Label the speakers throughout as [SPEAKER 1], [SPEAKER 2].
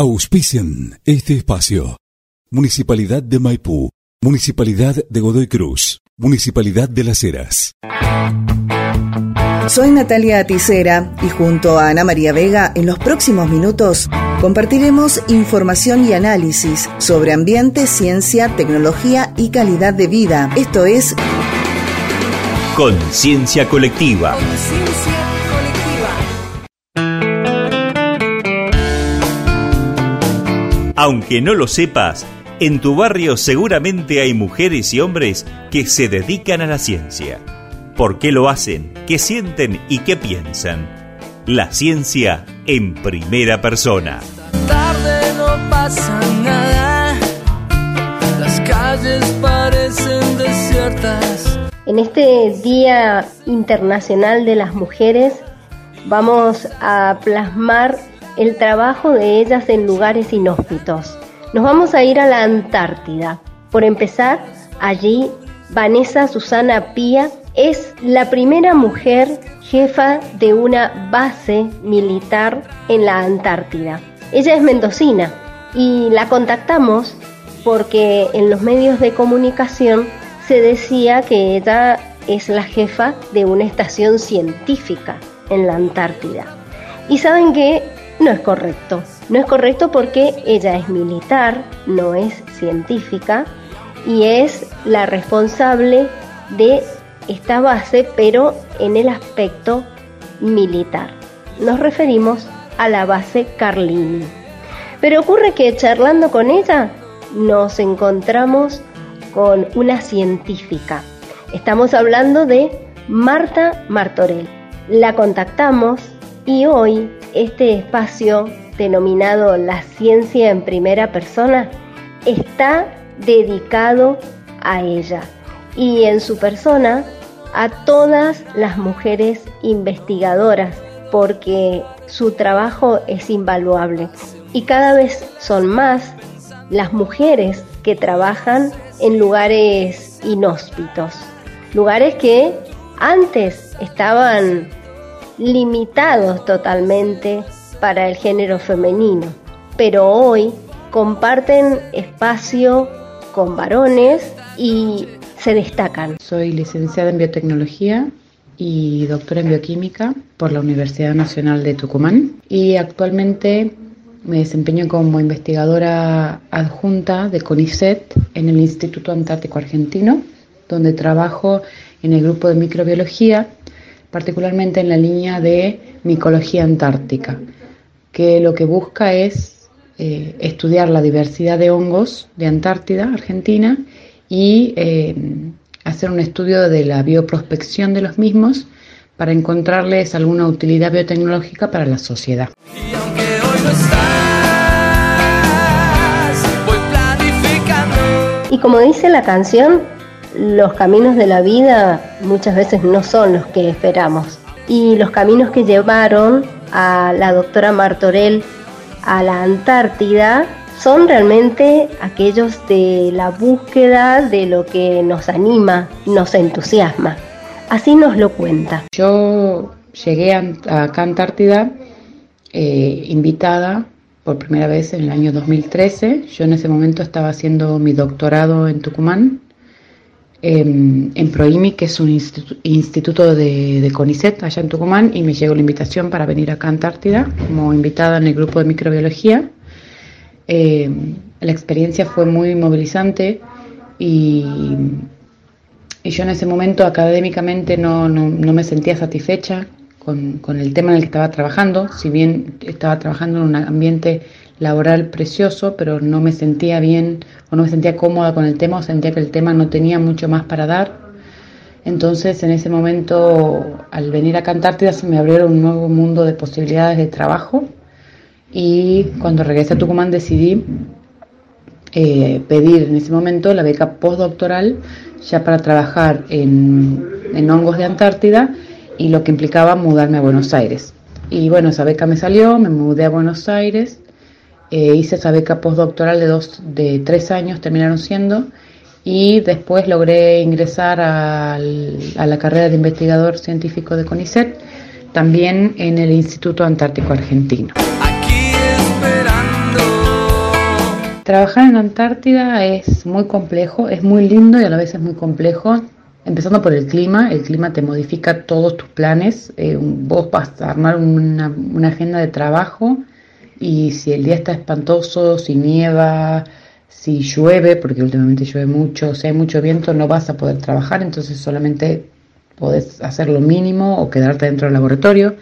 [SPEAKER 1] Auspician este espacio. Municipalidad de Maipú, Municipalidad de Godoy Cruz, Municipalidad de Las Heras.
[SPEAKER 2] Soy Natalia Aticera y junto a Ana María Vega en los próximos minutos compartiremos información y análisis sobre ambiente, ciencia, tecnología y calidad de vida. Esto es
[SPEAKER 3] Conciencia Colectiva. Aunque no lo sepas, en tu barrio seguramente hay mujeres y hombres que se dedican a la ciencia. ¿Por qué lo hacen? ¿Qué sienten y qué piensan? La ciencia en primera persona.
[SPEAKER 4] Tarde no pasa nada, las calles parecen desiertas.
[SPEAKER 5] En este Día Internacional de las Mujeres vamos a plasmar el trabajo de ellas en lugares inhóspitos. Nos vamos a ir a la Antártida. Por empezar, allí Vanessa Susana Pía es la primera mujer jefa de una base militar en la Antártida. Ella es mendocina y la contactamos porque en los medios de comunicación se decía que ella es la jefa de una estación científica en la Antártida. Y saben que no es correcto. No es correcto porque ella es militar, no es científica y es la responsable de esta base, pero en el aspecto militar. Nos referimos a la base Carlini. Pero ocurre que charlando con ella nos encontramos con una científica. Estamos hablando de Marta Martorell. La contactamos y hoy este espacio denominado La ciencia en primera persona está dedicado a ella y en su persona a todas las mujeres investigadoras porque su trabajo es invaluable. Y cada vez son más las mujeres que trabajan en lugares inhóspitos, lugares que antes estaban limitados totalmente para el género femenino, pero hoy comparten espacio con varones y se destacan.
[SPEAKER 6] Soy licenciada en biotecnología y doctora en bioquímica por la Universidad Nacional de Tucumán y actualmente me desempeño como investigadora adjunta de CONICET en el Instituto Antártico Argentino, donde trabajo en el grupo de microbiología particularmente en la línea de micología antártica, que lo que busca es eh, estudiar la diversidad de hongos de Antártida, Argentina, y eh, hacer un estudio de la bioprospección de los mismos para encontrarles alguna utilidad biotecnológica para la sociedad.
[SPEAKER 5] Y como dice la canción, los caminos de la vida muchas veces no son los que esperamos. Y los caminos que llevaron a la doctora Martorell a la Antártida son realmente aquellos de la búsqueda de lo que nos anima, nos entusiasma. Así nos lo cuenta.
[SPEAKER 6] Yo llegué a, acá a Antártida eh, invitada por primera vez en el año 2013. Yo en ese momento estaba haciendo mi doctorado en Tucumán en, Proimi, que es un instituto, de, CONICET allá en Tucumán, y me llegó la invitación para venir acá a Antártida como invitada en el grupo de microbiología. Em, la experiencia fue muy movilizante y, yo en ese momento académicamente no, me sentía satisfecha con, con, el tema en el que estaba trabajando, si bien estaba trabajando en un ambiente laboral precioso, pero no me sentía bien o no me sentía cómoda con el tema o sentía que el tema no tenía mucho más para dar. Entonces en ese momento, al venir a Cantártida, se me abrieron un nuevo mundo de posibilidades de trabajo y cuando regresé a Tucumán decidí eh, pedir en ese momento la beca postdoctoral ya para trabajar en, en hongos de Antártida y lo que implicaba mudarme a Buenos Aires. Y bueno, esa beca me salió, me mudé a Buenos Aires eh, hice esa beca postdoctoral de, dos, de tres años, terminaron siendo, y después logré ingresar a la carrera de investigador científico de CONICET, también en el Instituto Antártico Argentino.
[SPEAKER 4] Aquí esperando
[SPEAKER 6] trabajar en la Antártida es muy complejo, es muy lindo y a la vez es muy complejo. Empezando por el clima, el clima te modifica todos tus planes. Eh, vos vas a armar una, una, agenda de trabajo y si el día está espantoso, si nieva, si llueve, porque últimamente llueve mucho, si hay mucho viento, no vas a poder trabajar, entonces solamente podés hacer lo mínimo o quedarte dentro del laboratorio.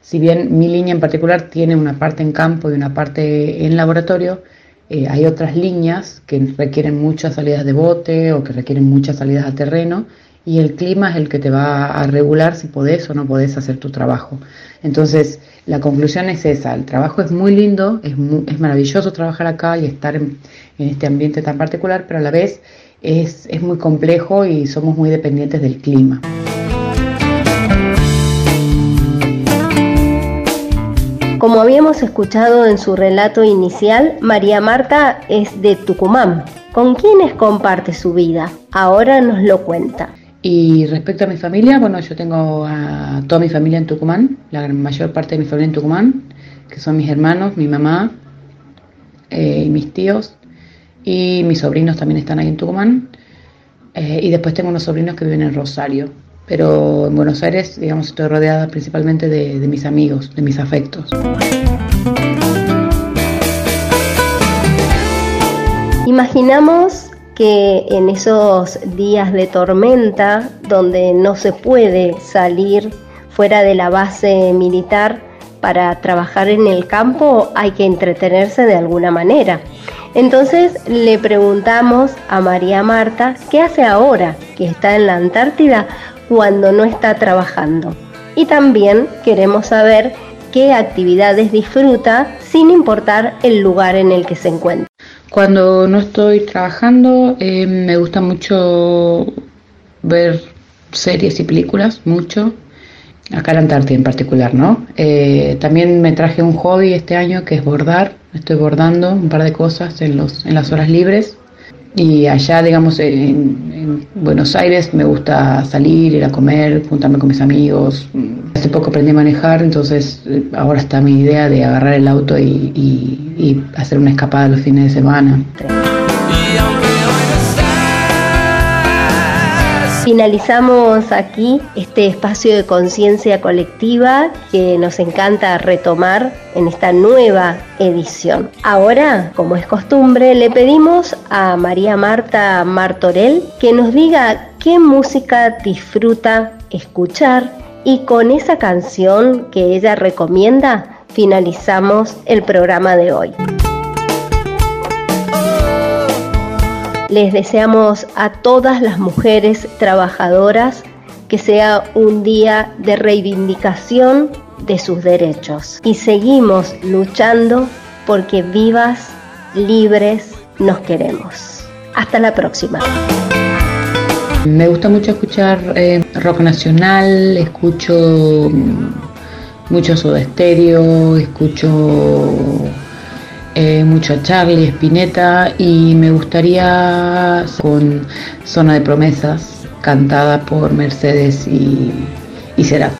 [SPEAKER 6] Si bien mi línea en particular tiene una parte en campo y una parte en laboratorio, eh, hay otras líneas que requieren muchas salidas de bote o que requieren muchas salidas a terreno y el clima es el que te va a regular si podés o no podés hacer tu trabajo. Entonces, la conclusión es esa, el trabajo es muy lindo, es, maravilloso trabajar acá y estar en, en, este ambiente tan particular, pero a la vez es, es muy complejo y somos muy dependientes del clima.
[SPEAKER 5] Como habíamos escuchado en su relato inicial, María Marta es de Tucumán. ¿Con quiénes comparte su vida? Ahora nos lo cuenta.
[SPEAKER 6] Y respecto a mi familia, bueno, yo tengo a toda mi familia en Tucumán, la mayor parte de mi familia en Tucumán, que son mis hermanos, mi mamá eh, y mis tíos, y mis sobrinos también están ahí en Tucumán. Eh, y después tengo unos sobrinos que viven en Rosario pero en Buenos Aires, digamos, estoy rodeada principalmente de, de mis amigos, de mis afectos.
[SPEAKER 5] Imaginamos que en esos días de tormenta, donde no se puede salir fuera de la base militar para trabajar en el campo, hay que entretenerse de alguna manera. Entonces le preguntamos a María Marta qué hace ahora que está en la Antártida cuando no está trabajando. Y también queremos saber qué actividades disfruta sin importar el lugar en el que se encuentra.
[SPEAKER 6] Cuando no estoy trabajando eh, me gusta mucho ver series y películas, mucho. Acá en Antártida en particular, ¿no? Eh, también me traje un hobby este año que es bordar. Estoy bordando un par de cosas en, los, en las horas libres. Y allá, digamos, en, Buenos Aires me gusta salir, ir a comer, juntarme con mis amigos. Hace poco aprendí a manejar, entonces eh, ahora está mi idea de agarrar el auto y, y hacer una escapada los fines de semana.
[SPEAKER 5] Finalizamos aquí este espacio de conciencia colectiva que nos encanta retomar en esta nueva edición. Ahora, como es costumbre, le pedimos a María Marta Martorell que nos diga qué música disfruta escuchar y con esa canción que ella recomienda finalizamos el programa de hoy. Les deseamos a todas las mujeres trabajadoras que sea un día de reivindicación de sus derechos. Y seguimos luchando porque vivas, libres, nos queremos. Hasta la próxima.
[SPEAKER 6] Me gusta mucho escuchar eh, rock nacional, escucho mm, mucho Soda Stereo, escucho eh, mucho a Charlie, Spinetta y me gustaría con Zona de Promesas, cantada por Mercedes y, y Será.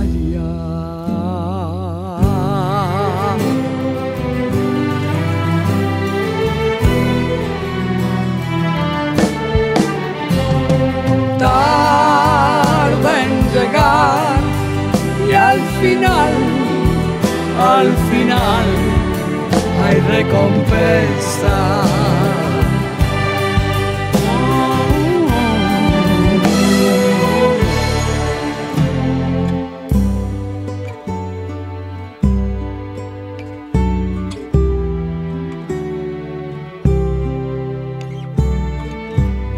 [SPEAKER 7] recompensa.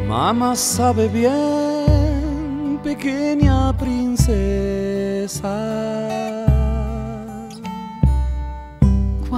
[SPEAKER 4] Mamá sabe bien, pequeña princesa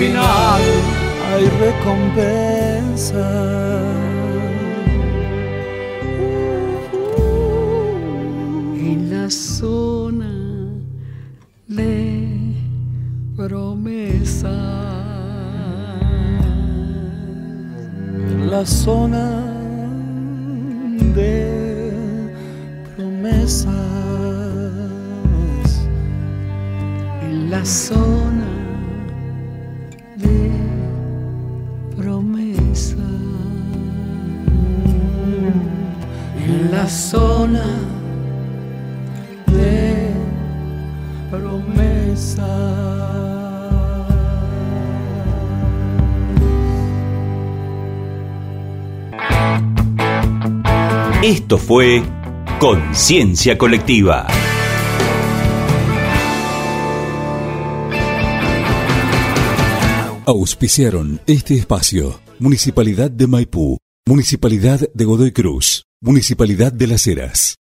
[SPEAKER 4] final hay recompensa. en la zona de promesa. La zona de promesas. En la zona
[SPEAKER 3] Esto fue Conciencia Colectiva.
[SPEAKER 1] Auspiciaron este espacio. Municipalidad de Maipú, Municipalidad de Godoy Cruz, Municipalidad de Las Heras.